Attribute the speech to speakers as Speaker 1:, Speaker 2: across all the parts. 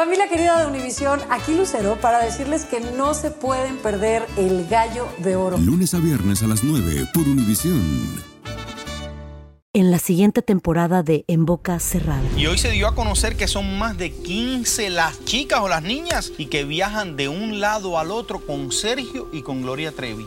Speaker 1: Familia querida de Univisión, aquí Lucero para decirles que no se pueden perder el gallo de oro.
Speaker 2: Lunes a viernes a las 9 por Univisión.
Speaker 3: En la siguiente temporada de En Boca Cerrada.
Speaker 4: Y hoy se dio a conocer que son más de 15 las chicas o las niñas y que viajan de un lado al otro con Sergio y con Gloria Trevi.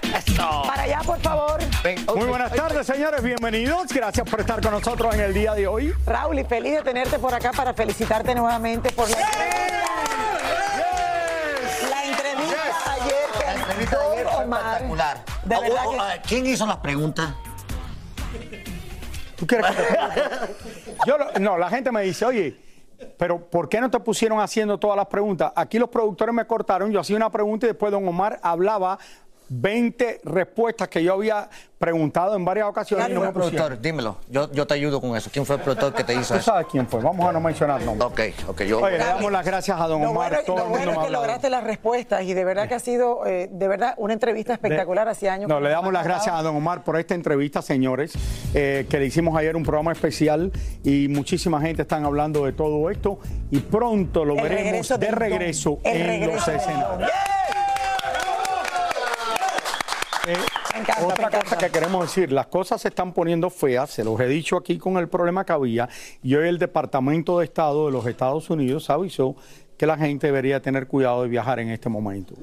Speaker 5: Para allá, por favor.
Speaker 6: Muy buenas tardes, señores, bienvenidos. Gracias por estar con nosotros en el día de hoy.
Speaker 5: Raúl, y feliz de tenerte por acá para felicitarte nuevamente por la La entrevista ayer que
Speaker 7: La entrevista de ayer fue
Speaker 5: Omar.
Speaker 7: espectacular.
Speaker 5: De
Speaker 7: Ah,
Speaker 5: verdad
Speaker 7: oh,
Speaker 5: que-
Speaker 7: ah, ¿Quién hizo las preguntas?
Speaker 6: ¿Tú quieres que te- Yo lo- no, la gente me dice, oye, pero ¿por qué no te pusieron haciendo todas las preguntas? Aquí los productores me cortaron, yo hacía una pregunta y después don Omar hablaba 20 respuestas que yo había preguntado en varias ocasiones. y
Speaker 7: ¿Quién
Speaker 6: no
Speaker 7: fue
Speaker 6: me
Speaker 7: el productor? Dímelo. Yo, yo te ayudo con eso. ¿Quién fue el productor que te hizo
Speaker 6: Tú
Speaker 7: eso?
Speaker 6: sabes quién fue, vamos a no mencionar nombres.
Speaker 7: Ok, ok, yo.
Speaker 6: Oye, le damos las gracias a don
Speaker 5: Lo
Speaker 6: Omar,
Speaker 5: bueno,
Speaker 6: todo
Speaker 5: lo
Speaker 6: el mundo
Speaker 5: bueno es que lograste las respuestas y de verdad que ha sido, eh, de verdad, una entrevista espectacular hace años.
Speaker 6: No, le damos las gracias a don Omar por esta entrevista, señores, eh, que le hicimos ayer un programa especial y muchísima gente están hablando de todo esto y pronto lo
Speaker 5: El
Speaker 6: veremos
Speaker 5: regreso
Speaker 6: de regreso en
Speaker 5: regreso
Speaker 6: los escenarios. Eh,
Speaker 5: Me encanta,
Speaker 6: otra
Speaker 5: me
Speaker 6: cosa que queremos decir, las cosas se están poniendo feas, se los he dicho aquí con el problema que había, y hoy el Departamento de Estado de los Estados Unidos avisó que la gente debería tener cuidado de viajar en este momento.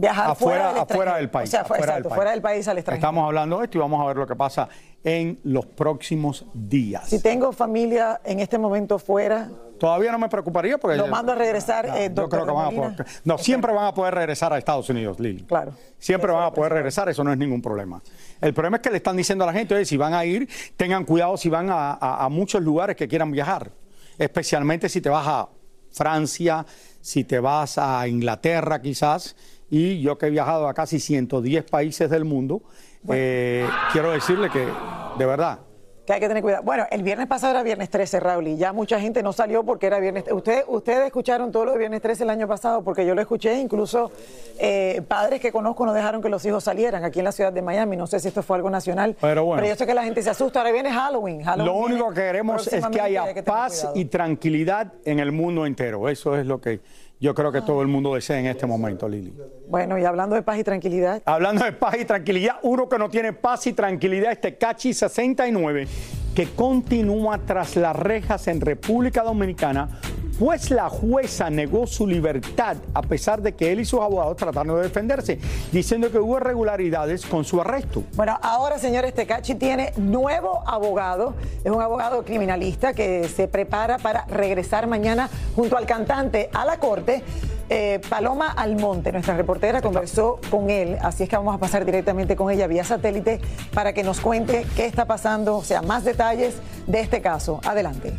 Speaker 5: Viajar
Speaker 6: afuera,
Speaker 5: fuera, del
Speaker 6: afuera del país.
Speaker 5: O sea, fu-
Speaker 6: afuera
Speaker 5: exacto, fuera del país al extranjero.
Speaker 6: Estamos hablando de esto y vamos a ver lo que pasa en los próximos días.
Speaker 5: Si tengo familia en este momento fuera,
Speaker 6: Todavía no me preocuparía porque...
Speaker 5: Lo mando a regresar, eh,
Speaker 6: yo creo que van a poder... No, siempre van a poder regresar a Estados Unidos, Lili.
Speaker 5: Claro.
Speaker 6: Siempre van a poder regresar, eso no es ningún problema. El problema es que le están diciendo a la gente, oye, si van a ir, tengan cuidado si van a, a- a muchos lugares que quieran viajar. Especialmente si te vas a Francia, si te vas a Inglaterra quizás. Y yo que he viajado a casi 110 países del mundo, eh, quiero decirle que, de verdad,
Speaker 5: que hay que tener cuidado. Bueno, el viernes pasado era viernes 13, Raúl, y ya mucha gente no salió porque era viernes. Ustedes, ustedes escucharon todo lo de viernes 13 el año pasado porque yo lo escuché, incluso eh, padres que conozco no dejaron que los hijos salieran aquí en la ciudad de Miami. No sé si esto fue algo nacional,
Speaker 6: Pero bueno.
Speaker 5: yo sé que la gente se asusta. Ahora viene Halloween. Halloween
Speaker 6: Lo único que queremos es que haya paz
Speaker 5: cuidado.
Speaker 6: y tranquilidad en el mundo entero. Eso es lo que yo creo que todo el mundo desea en este momento, Lili.
Speaker 5: Bueno, y hablando de paz y tranquilidad,
Speaker 6: Hablando de paz y tranquilidad, uno que no tiene paz y tranquilidad es Tecachi 69, que continúa tras las rejas en República Dominicana, pues la jueza negó su libertad a pesar de que él y sus abogados trataron de defenderse, diciendo que hubo irregularidades con su arresto.
Speaker 5: Bueno, ahora, señores, Tecachi tiene nuevo abogado. Es un abogado criminalista que se prepara para regresar mañana junto al cantante a la corte. Eh, Paloma Almonte, nuestra reportera, conversó con él, así es que vamos a pasar directamente con ella vía satélite para que nos cuente qué está pasando, o sea, más detalles de este caso. Adelante.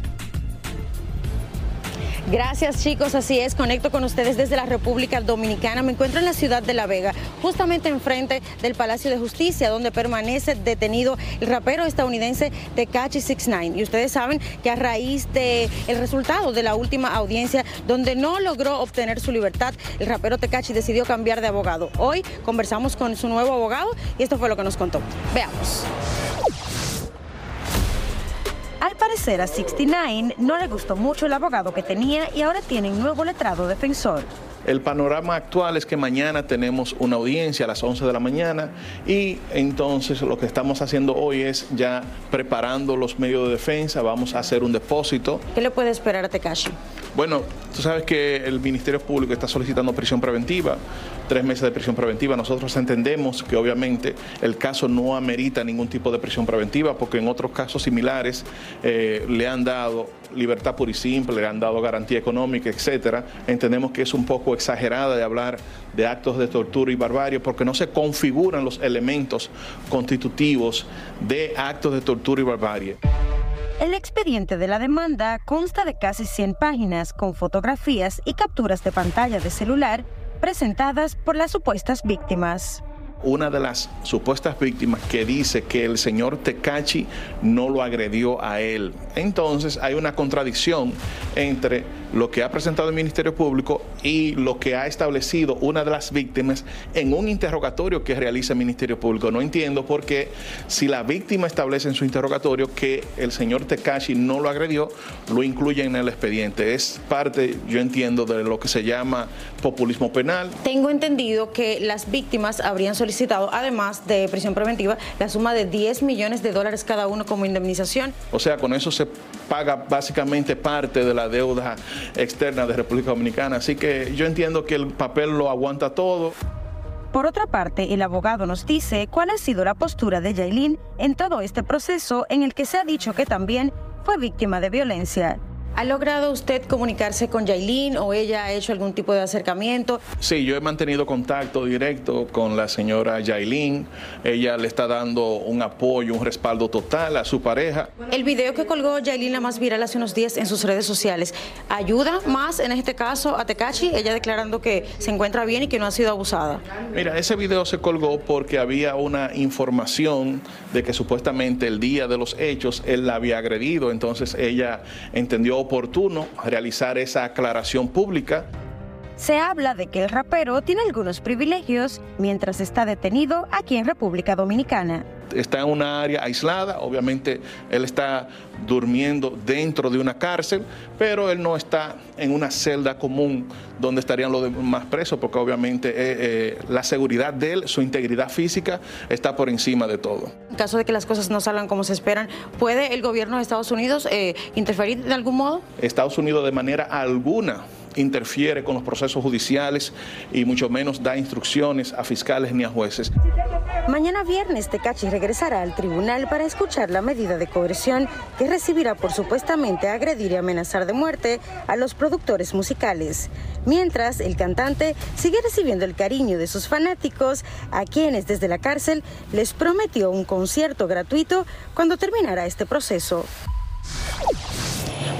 Speaker 8: Gracias chicos, así es, conecto con ustedes desde la República Dominicana. Me encuentro en la ciudad de La Vega, justamente enfrente del Palacio de Justicia, donde permanece detenido el rapero estadounidense Tekashi 69. Y ustedes saben que a raíz del el resultado de la última audiencia, donde no logró obtener su libertad, el rapero Tekashi decidió cambiar de abogado. Hoy conversamos con su nuevo abogado y esto fue lo que nos contó. Veamos. Al parecer a 69 no le gustó mucho el abogado que tenía y ahora tiene un nuevo letrado defensor.
Speaker 9: El panorama actual es que mañana tenemos una audiencia a las 11 de la mañana y entonces lo que estamos haciendo hoy es ya preparando los medios de defensa, vamos a hacer un depósito.
Speaker 8: ¿Qué le puede esperar a Tekashi?
Speaker 9: Bueno, tú sabes que el Ministerio Público está solicitando prisión preventiva, tres meses de prisión preventiva. Nosotros entendemos que obviamente el caso no amerita ningún tipo de prisión preventiva porque en otros casos similares eh, le han dado libertad pura y simple, le han dado garantía económica, etcétera. Entendemos que es un poco exagerada de hablar de actos de tortura y barbarie porque no se configuran los elementos constitutivos de actos de tortura y barbarie.
Speaker 3: El expediente de la demanda consta de casi 100 páginas con fotografías y capturas de pantalla de celular presentadas por las supuestas víctimas
Speaker 9: una de las supuestas víctimas que dice que el señor Tecachi no lo agredió a él. Entonces hay una contradicción entre lo que ha presentado el Ministerio Público y lo que ha establecido una de las víctimas en un interrogatorio que realiza el Ministerio Público. No entiendo por qué si la víctima establece en su interrogatorio que el señor Tekashi no lo agredió, lo incluye en el expediente. Es parte, yo entiendo, de lo que se llama populismo penal.
Speaker 3: Tengo entendido que las víctimas habrían solicitado, además de prisión preventiva, la suma de 10 millones de dólares cada uno como indemnización.
Speaker 9: O sea, con eso se paga básicamente parte de la deuda externa de República Dominicana. Así que yo entiendo que el papel lo aguanta todo.
Speaker 3: Por otra parte, el abogado nos dice cuál ha sido la postura de Yailin en todo este proceso en el que se ha dicho que también fue víctima de violencia. ¿Ha logrado usted comunicarse con Yailin o ella ha hecho algún tipo de acercamiento?
Speaker 9: Sí, yo he mantenido contacto directo con la señora Yailin. Ella le está dando un apoyo, un respaldo total a su pareja.
Speaker 3: El video que colgó Yailin, la más viral hace unos días en sus redes sociales, ¿ayuda más en este caso a Tecachi? Ella declarando que se encuentra bien y que no ha sido abusada.
Speaker 9: Mira, ese video se colgó porque había una información de que supuestamente el día de los hechos él la había agredido. Entonces ella entendió oportuno realizar esa aclaración pública.
Speaker 3: Se habla de que el rapero tiene algunos privilegios mientras está detenido aquí en República Dominicana
Speaker 9: está en una área aislada, obviamente él está durmiendo dentro de una cárcel, pero él no está en una celda común donde estarían los demás presos, porque obviamente eh, eh, la seguridad de él, su integridad física, está por encima de todo.
Speaker 3: Caso de que las cosas no salgan como se esperan, ¿puede el gobierno de Estados Unidos eh, interferir de algún modo?
Speaker 9: Estados Unidos de manera alguna interfiere con los procesos judiciales y mucho menos da instrucciones a fiscales ni a jueces.
Speaker 3: Mañana viernes Tecachi regresará al tribunal para escuchar la medida de coerción que recibirá por supuestamente agredir y amenazar de muerte a los productores musicales. Mientras, el cantante sigue recibiendo el cariño de sus fanáticos, a quienes desde la cárcel les prometió un concierto gratuito cuando terminara este proceso.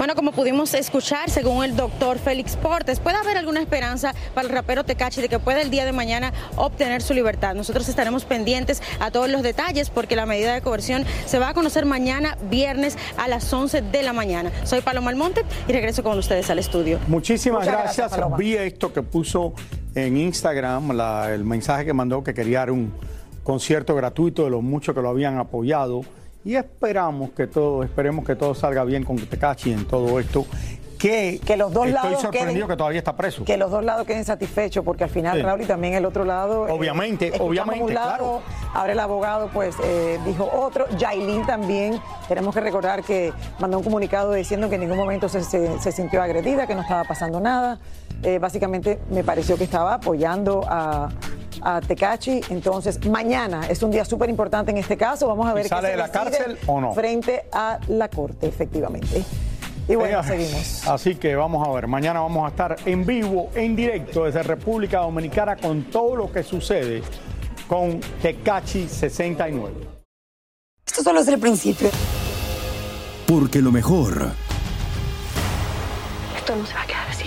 Speaker 3: Bueno, como pudimos escuchar, según el doctor Félix Portes, puede haber alguna esperanza para el rapero Tecachi de que pueda el día de mañana obtener su libertad. Nosotros estaremos pendientes a todos los detalles porque la medida de coerción se va a conocer mañana, viernes, a las 11 de la mañana. Soy Paloma Almonte y regreso con ustedes al estudio.
Speaker 6: Muchísimas gracias. Vi esto que puso en Instagram, el mensaje que mandó que quería dar un concierto gratuito de los muchos que lo habían apoyado y esperamos que todo, esperemos que todo salga bien con Tecachi en todo esto. Que,
Speaker 5: que los dos
Speaker 6: estoy
Speaker 5: lados
Speaker 6: sorprendido que todavía está preso.
Speaker 5: Que los dos lados queden satisfechos, porque al final, Raúl, y también el otro lado.
Speaker 6: Eh, obviamente, obviamente.
Speaker 5: Un lado, Ahora el abogado, pues, eh, dijo otro. Yailin también, tenemos que recordar que mandó un comunicado diciendo que en ningún momento se, se, sintió agredida, que no estaba pasando nada. Eh, básicamente, me pareció que estaba apoyando a, a Tecachi. Entonces, mañana es un día súper importante en este caso. Vamos a ver
Speaker 6: ¿Sale de la cárcel o no?
Speaker 5: Frente a la corte, efectivamente. Y bueno, seguimos.
Speaker 6: Así que vamos a ver, mañana vamos a estar en vivo, en directo desde República Dominicana con todo lo que sucede con Tecachi 69.
Speaker 5: Esto solo es el principio.
Speaker 2: Porque lo mejor.
Speaker 3: Esto no se va a quedar así.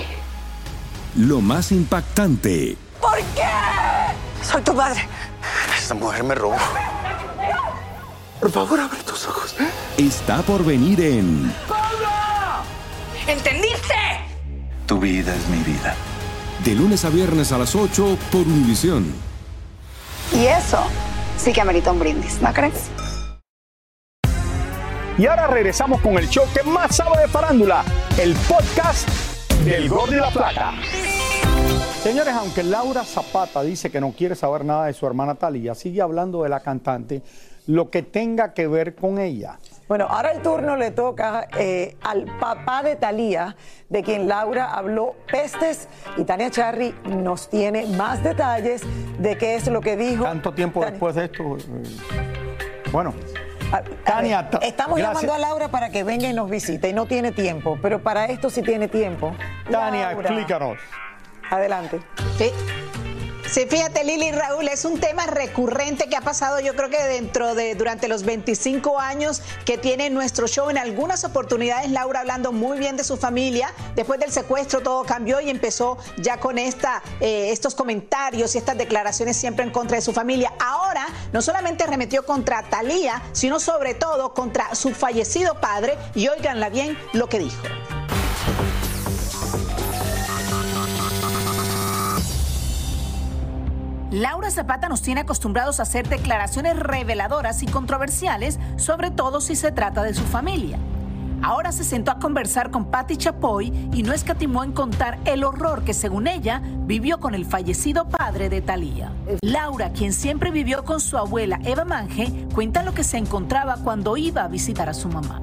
Speaker 2: Lo más impactante.
Speaker 5: ¿Por qué? Soy tu madre.
Speaker 10: Esta mujer me robó. Por favor, abre tus ojos.
Speaker 2: Está por venir en.
Speaker 5: ¿Entendiste?
Speaker 10: Tu vida es mi vida.
Speaker 2: De lunes a viernes a las 8 por Univisión.
Speaker 11: Y eso sí que amerita un brindis, ¿no crees?
Speaker 6: Y ahora regresamos con el show que más sabe de farándula, el podcast del Gol de la Plata. Señores, aunque Laura Zapata dice que no quiere saber nada de su hermana Talía, sigue hablando de la cantante, lo que tenga que ver con ella.
Speaker 5: Bueno, ahora el turno le toca eh, al papá de Talía, de quien Laura habló pestes, y Tania Charry nos tiene más detalles de qué es lo que dijo.
Speaker 6: ¿Tanto tiempo
Speaker 5: Tania.
Speaker 6: después de esto? eh, Bueno,
Speaker 5: A- a
Speaker 6: Tania,
Speaker 5: ver, estamos
Speaker 6: gracias.
Speaker 5: llamando a Laura para que venga y nos visite, y no tiene tiempo, pero para esto sí tiene tiempo.
Speaker 6: Tania,
Speaker 5: Laura,
Speaker 6: explícanos.
Speaker 5: Adelante.
Speaker 12: Sí. Sí, fíjate Lili Raúl, es un tema recurrente que ha pasado yo creo que dentro de durante los 25 años que tiene nuestro show en algunas oportunidades Laura hablando muy bien de su familia, después del secuestro todo cambió y empezó ya con esta eh, estos comentarios y estas declaraciones siempre en contra de su familia. Ahora no solamente arremetió contra Talía, sino sobre todo contra su fallecido padre y óiganla bien lo que dijo.
Speaker 13: Laura Zapata nos tiene acostumbrados a hacer declaraciones reveladoras y controversiales, sobre todo si se trata de su familia. Ahora se sentó a conversar con Patti Chapoy y no escatimó en contar el horror que, según ella, vivió con el fallecido padre de Talía. Laura, quien siempre vivió con su abuela Eva Mange, cuenta lo que se encontraba cuando iba a visitar a su mamá.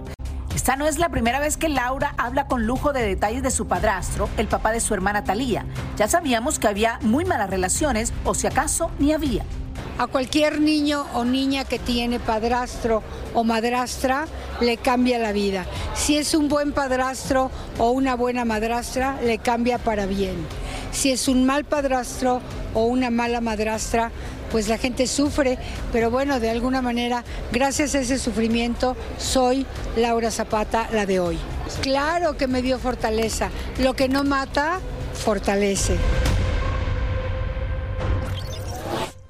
Speaker 13: Esta no es la primera vez que Laura habla con lujo de detalles de su padrastro, el papá de su hermana Talía. Ya sabíamos que había muy malas relaciones, o si acaso ni había.
Speaker 14: A cualquier niño o niña que tiene padrastro o madrastra le cambia la vida. Si es un buen padrastro o una buena madrastra, le cambia para bien. Si es un mal padrastro o una mala madrastra, pues la gente sufre, pero bueno, de alguna manera, gracias a ese sufrimiento, soy Laura Zapata, la de hoy. Claro que me dio fortaleza. Lo que no mata, fortalece.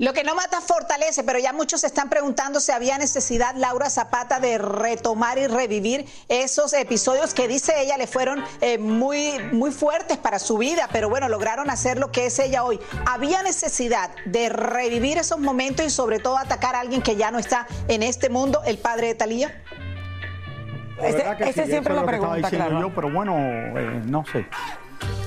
Speaker 12: Lo que no mata fortalece, pero ya muchos se están preguntando si había necesidad, Laura Zapata, de retomar y revivir esos episodios que dice ella le fueron eh, muy, muy fuertes para su vida, pero bueno, lograron hacer lo que es ella hoy. ¿Había necesidad de revivir esos momentos y sobre todo atacar a alguien que ya no está en este mundo, el padre de Talía?
Speaker 6: Que
Speaker 5: ese
Speaker 6: sí,
Speaker 5: siempre
Speaker 6: es
Speaker 5: lo
Speaker 6: que estaba
Speaker 5: pregunta,
Speaker 6: diciendo
Speaker 5: claro.
Speaker 6: yo, pero bueno, eh, no sé.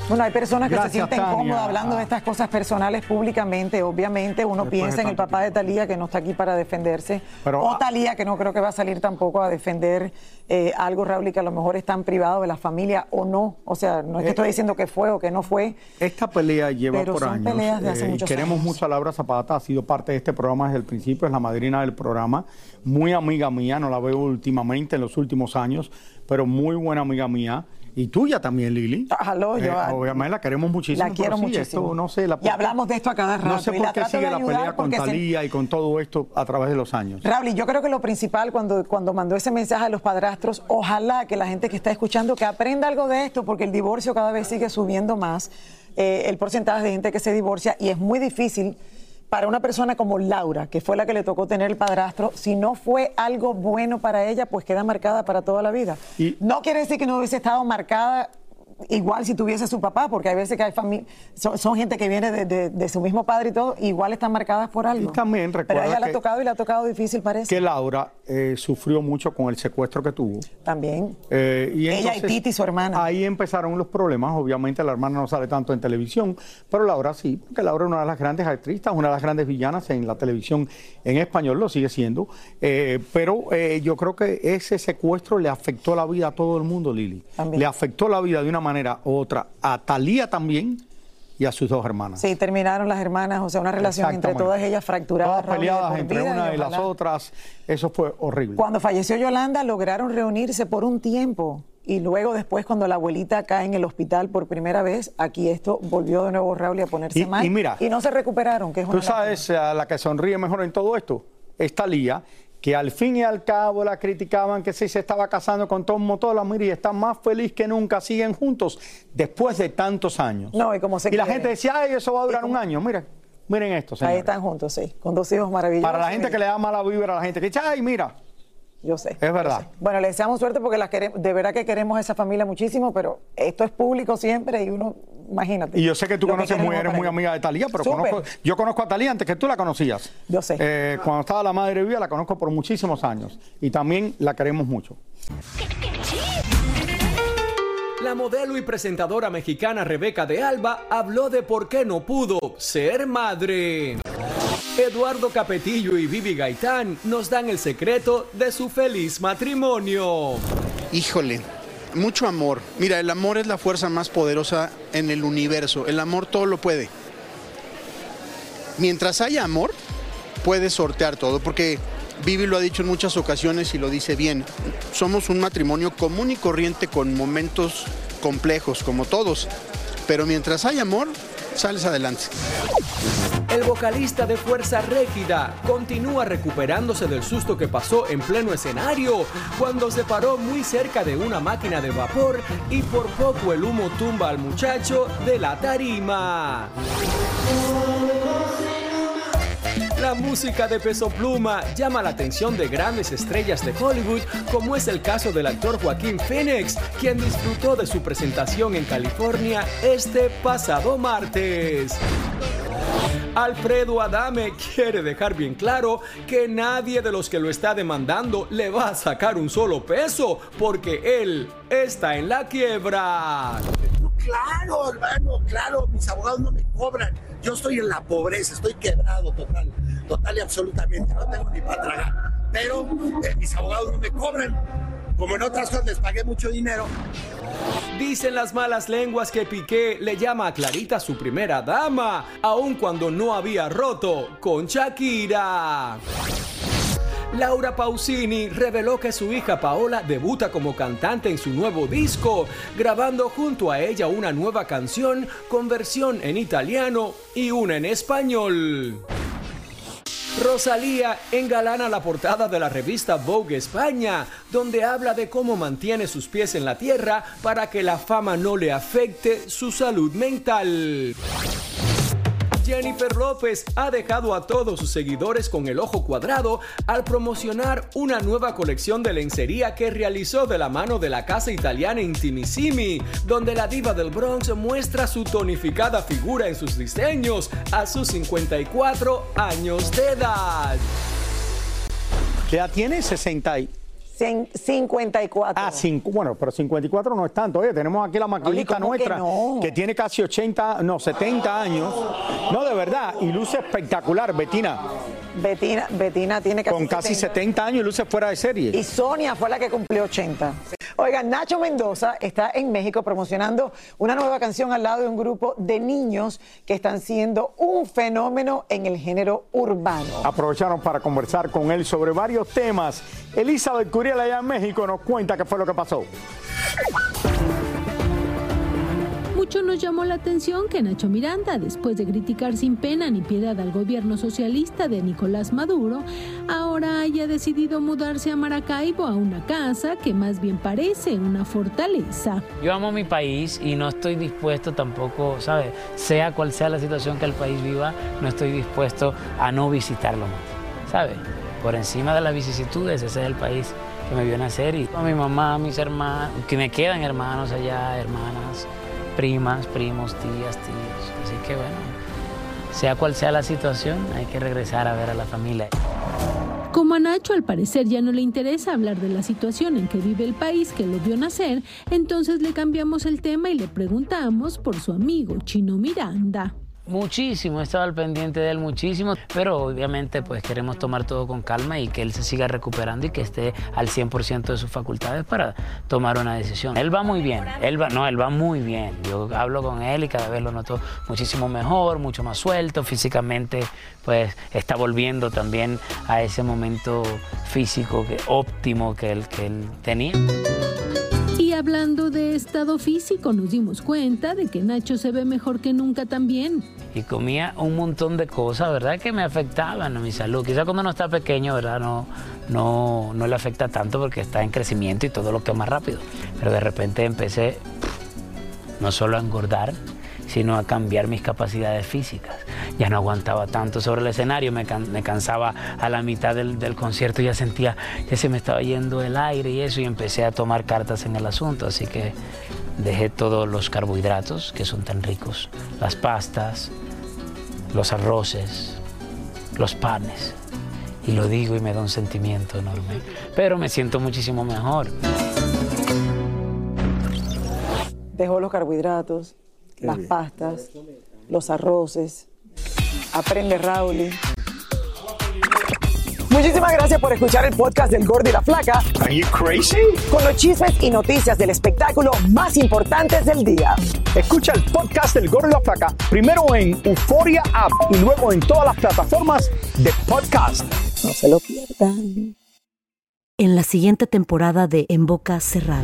Speaker 5: Bueno, hay personas que
Speaker 6: Gracias,
Speaker 5: se sienten
Speaker 6: Tania.
Speaker 5: cómodas hablando de estas cosas personales públicamente. Obviamente, uno
Speaker 6: Después
Speaker 5: piensa en el papá de Talía que no está aquí para defenderse.
Speaker 6: Pero,
Speaker 5: o
Speaker 6: ah,
Speaker 5: Talía que no creo que va a salir tampoco a defender eh, algo, Raúl, y que a lo mejor es tan privado de la familia o no. O sea, no es que
Speaker 6: Eh,
Speaker 5: estoy diciendo que fue o que no fue.
Speaker 6: Esta pelea lleva
Speaker 5: Pero
Speaker 6: por
Speaker 5: son
Speaker 6: años.
Speaker 5: peleas de hace
Speaker 6: eh,
Speaker 5: muchos
Speaker 6: queremos
Speaker 5: años.
Speaker 6: mucho a Laura Zapata, ha sido parte de este programa desde el principio, es la madrina del programa, muy amiga mía, no la veo últimamente en los últimos años, pero muy buena amiga mía. Y tuya también, Lili.
Speaker 5: Aló, yo-
Speaker 6: Eh, obviamente la queremos muchísimo.
Speaker 5: La quiero
Speaker 6: sí,
Speaker 5: muchísimo.
Speaker 6: esto, no sé, la-
Speaker 5: Y hablamos de esto a cada rato.
Speaker 6: No sé por qué sigue la pelea con
Speaker 5: se-
Speaker 6: Talía y con todo esto a través de los años.
Speaker 5: Raúl, y yo creo que lo principal cuando, cuando mandó ese mensaje a los padrastros, ojalá que la gente que está escuchando que aprenda algo de esto, porque el divorcio cada vez sigue subiendo más, eh, el porcentaje de gente que se divorcia, y es muy difícil para una persona como Laura, que fue la que le tocó tener el padrastro, si no fue algo bueno para ella, pues queda marcada para toda la vida.
Speaker 6: Y-
Speaker 5: no quiere decir que no hubiese estado marcada igual si tuviese su papá, porque hay veces que hay familia, son, son gente que viene de, de- de su mismo padre y todo, igual están marcadas por algo.
Speaker 6: Y también
Speaker 5: Pero a
Speaker 6: recuerda
Speaker 5: ella le ha
Speaker 6: que-
Speaker 5: tocado y le ha tocado difícil, parece.
Speaker 6: Que Laura eh, sufrió mucho con el secuestro que tuvo.
Speaker 5: También.
Speaker 6: Eh, y
Speaker 5: Ella y
Speaker 6: entonces,
Speaker 5: Titi, su hermana.
Speaker 6: Ahí empezaron los problemas. Obviamente la hermana no sale tanto en televisión, pero Laura sí, porque Laura es una de las grandes actrices, una de las grandes villanas en la televisión en español, lo sigue siendo. Eh, pero eh, yo creo que ese secuestro le afectó la vida a todo el mundo, Lili.
Speaker 5: También.
Speaker 6: Le afectó la vida de una manera u otra a Talía también y a sus dos hermanas.
Speaker 5: Sí, terminaron las hermanas, o sea, una relación entre todas ellas fracturada.
Speaker 6: Todas peleadas entre
Speaker 5: vida,
Speaker 6: una y las otras. Eso fue horrible.
Speaker 5: Cuando falleció Yolanda, lograron reunirse por un tiempo. Y luego, después, cuando la abuelita cae en el hospital por primera vez, aquí esto volvió de nuevo Raúl a ponerse
Speaker 6: Y-
Speaker 5: mal.
Speaker 6: y mira,
Speaker 5: y no se recuperaron, que es una
Speaker 6: Tú sabes, a la que sonríe mejor en todo esto, es Talía, que al fin y al cabo la criticaban que sí se estaba casando con Tom Motola, mire, y está más feliz que nunca, siguen juntos después de tantos años.
Speaker 5: No, y como se
Speaker 6: Y la gente decía, ay, eso va a durar un año. Miren, miren esto,
Speaker 5: Ahí
Speaker 6: señores.
Speaker 5: están juntos, sí, con dos hijos maravillosos.
Speaker 6: Para la gente que le da mala vibra a la gente, que dice, ay, mira,
Speaker 5: Yo sé.
Speaker 6: es verdad.
Speaker 5: Bueno, le deseamos suerte porque las queremos, de verdad que queremos a esa familia muchísimo, pero esto es público siempre y uno, imagínate.
Speaker 6: Y yo sé que tú conoces muy,
Speaker 5: queremos
Speaker 6: eres muy amiga de Talía, pero conozco, yo conozco a Talía antes que tú la conocías.
Speaker 5: Yo sé.
Speaker 6: Eh, cuando estaba la madre viva la conozco por muchísimos años y también la queremos mucho.
Speaker 15: La La modelo y presentadora mexicana Rebeca de Alba habló de por qué no pudo ser madre. Eduardo Capetillo y Vivi Gaitán nos dan el secreto de su feliz matrimonio.
Speaker 16: Híjole, mucho amor. Mira, el amor es la fuerza más poderosa en el universo. El amor todo lo puede. Mientras haya amor, puedes sortear todo, porque Vivi lo ha dicho en muchas ocasiones y lo dice bien. Somos un matrimonio común y corriente con momentos complejos, como todos. Pero mientras hay amor, sales adelante.
Speaker 15: El vocalista de Fuerza Régida continúa recuperándose del susto que pasó en pleno escenario cuando se paró muy cerca de una máquina de vapor y por poco el humo tumba al muchacho de la tarima. La música de Peso Pluma llama la atención de grandes estrellas de Hollywood, como es el caso del actor Joaquín Phoenix, quien disfrutó de su presentación en California este pasado martes. Alfredo Adame quiere dejar bien claro que nadie de los que lo está demandando le va a sacar un solo peso, porque él está en la quiebra.
Speaker 17: Claro, hermano, claro, mis abogados no me cobran. Yo estoy en la pobreza, estoy quebrado total, total y absolutamente, no tengo ni para tragar. Pero eh, mis abogados no me cobran. Como en otras cosas pagué mucho dinero.
Speaker 15: Dicen las malas lenguas que Piqué le llama a Clarita su primera dama, aun cuando no había roto con Shakira. Laura Pausini reveló que su hija Paola debuta como cantante en su nuevo disco, grabando junto a ella una nueva canción con versión en italiano y una en español. Rosalía engalana la portada de la revista Vogue España, donde habla de cómo mantiene sus pies en la tierra para que la fama no le afecte su salud mental. Jennifer López ha dejado a todos sus seguidores con el ojo cuadrado al promocionar una nueva colección de lencería que realizó de la mano de la casa italiana Intimissimi, donde la diva del Bronx muestra su tonificada figura en sus diseños a sus 54 años de edad.
Speaker 6: Ya tiene 60 y...
Speaker 5: 54.
Speaker 6: Ah, cinco, bueno, pero 54 no es tanto. Oye, tenemos aquí la maquinita
Speaker 5: ¿cómo que
Speaker 6: nuestra
Speaker 5: no?
Speaker 6: que tiene casi 80, no, 70 años. No, de verdad, y luce espectacular, Betina.
Speaker 5: Betina, Betina tiene casi
Speaker 6: Con casi 70 años y luce fuera de serie.
Speaker 5: Y Sonia fue la que cumplió 80. Oigan, Nacho Mendoza está en México promocionando una nueva canción al lado de un grupo de niños que están siendo un fenómeno en el género urbano.
Speaker 6: Aprovecharon para conversar con él sobre varios temas. Elizabeth Curiel allá en México nos cuenta qué fue lo que pasó.
Speaker 18: Mucho nos llamó la atención que Nacho Miranda, después de criticar sin pena ni piedad al gobierno socialista de Nicolás Maduro, ahora haya decidido mudarse a Maracaibo a una casa que más bien parece una fortaleza.
Speaker 19: Yo amo mi país y no estoy dispuesto tampoco, ¿sabes? Sea cual sea la situación que el país viva, no estoy dispuesto a no visitarlo más, ¿sabes? Por encima de las vicisitudes, ese es el país que me vio nacer y a mi mamá, mis hermanos, que me quedan hermanos allá, hermanas, primas, primos, tías, tíos. Así que bueno, sea cual sea la situación, hay que regresar a ver a la familia.
Speaker 18: Como a Nacho al parecer ya no le interesa hablar de la situación en que vive el país que lo vio nacer, entonces le cambiamos el tema y le preguntamos por su amigo Chino Miranda.
Speaker 19: Muchísimo, he estado al pendiente de él muchísimo, pero obviamente pues queremos tomar todo con calma y que él se siga recuperando y que esté al 100% de sus facultades para tomar una decisión. Él va muy bien, él va, no, él va muy bien. Yo hablo con él y cada vez lo noto muchísimo mejor, mucho más suelto, físicamente pues está volviendo también a ese momento físico que, óptimo que él, que él tenía.
Speaker 18: Hablando de estado físico, nos dimos cuenta de que Nacho se ve mejor que nunca también.
Speaker 19: y comía un montón de cosas, ¿verdad? Que me afectaban a mi salud. Quizás cuando uno está pequeño, ¿verdad? No, no, no le afecta tanto porque está en crecimiento y todo lo quema rápido. Pero de repente empecé no solo a engordar, sino a cambiar mis capacidades físicas. Ya no aguantaba tanto sobre el escenario, me, me cansaba a la mitad del, del concierto, ya sentía que se me estaba yendo el aire y eso, y empecé a tomar cartas en el asunto. Así que dejé todos los carbohidratos que son tan ricos, las pastas, los arroces, los panes. Y lo digo y me da un sentimiento enorme. Pero me siento muchísimo mejor.
Speaker 5: Dejó los carbohidratos, las pastas, los arroces. Aprende, Raúl. Muchísimas gracias por escuchar el podcast del Gordo y la Flaca.
Speaker 7: Are you crazy?
Speaker 5: Con los chismes y noticias del espectáculo más importantes del día.
Speaker 6: Escucha el podcast del Gordo y la Flaca primero en Euforia App y luego en todas las plataformas de podcast.
Speaker 5: No se lo pierdan.
Speaker 3: En la siguiente temporada de En Boca Cerrada.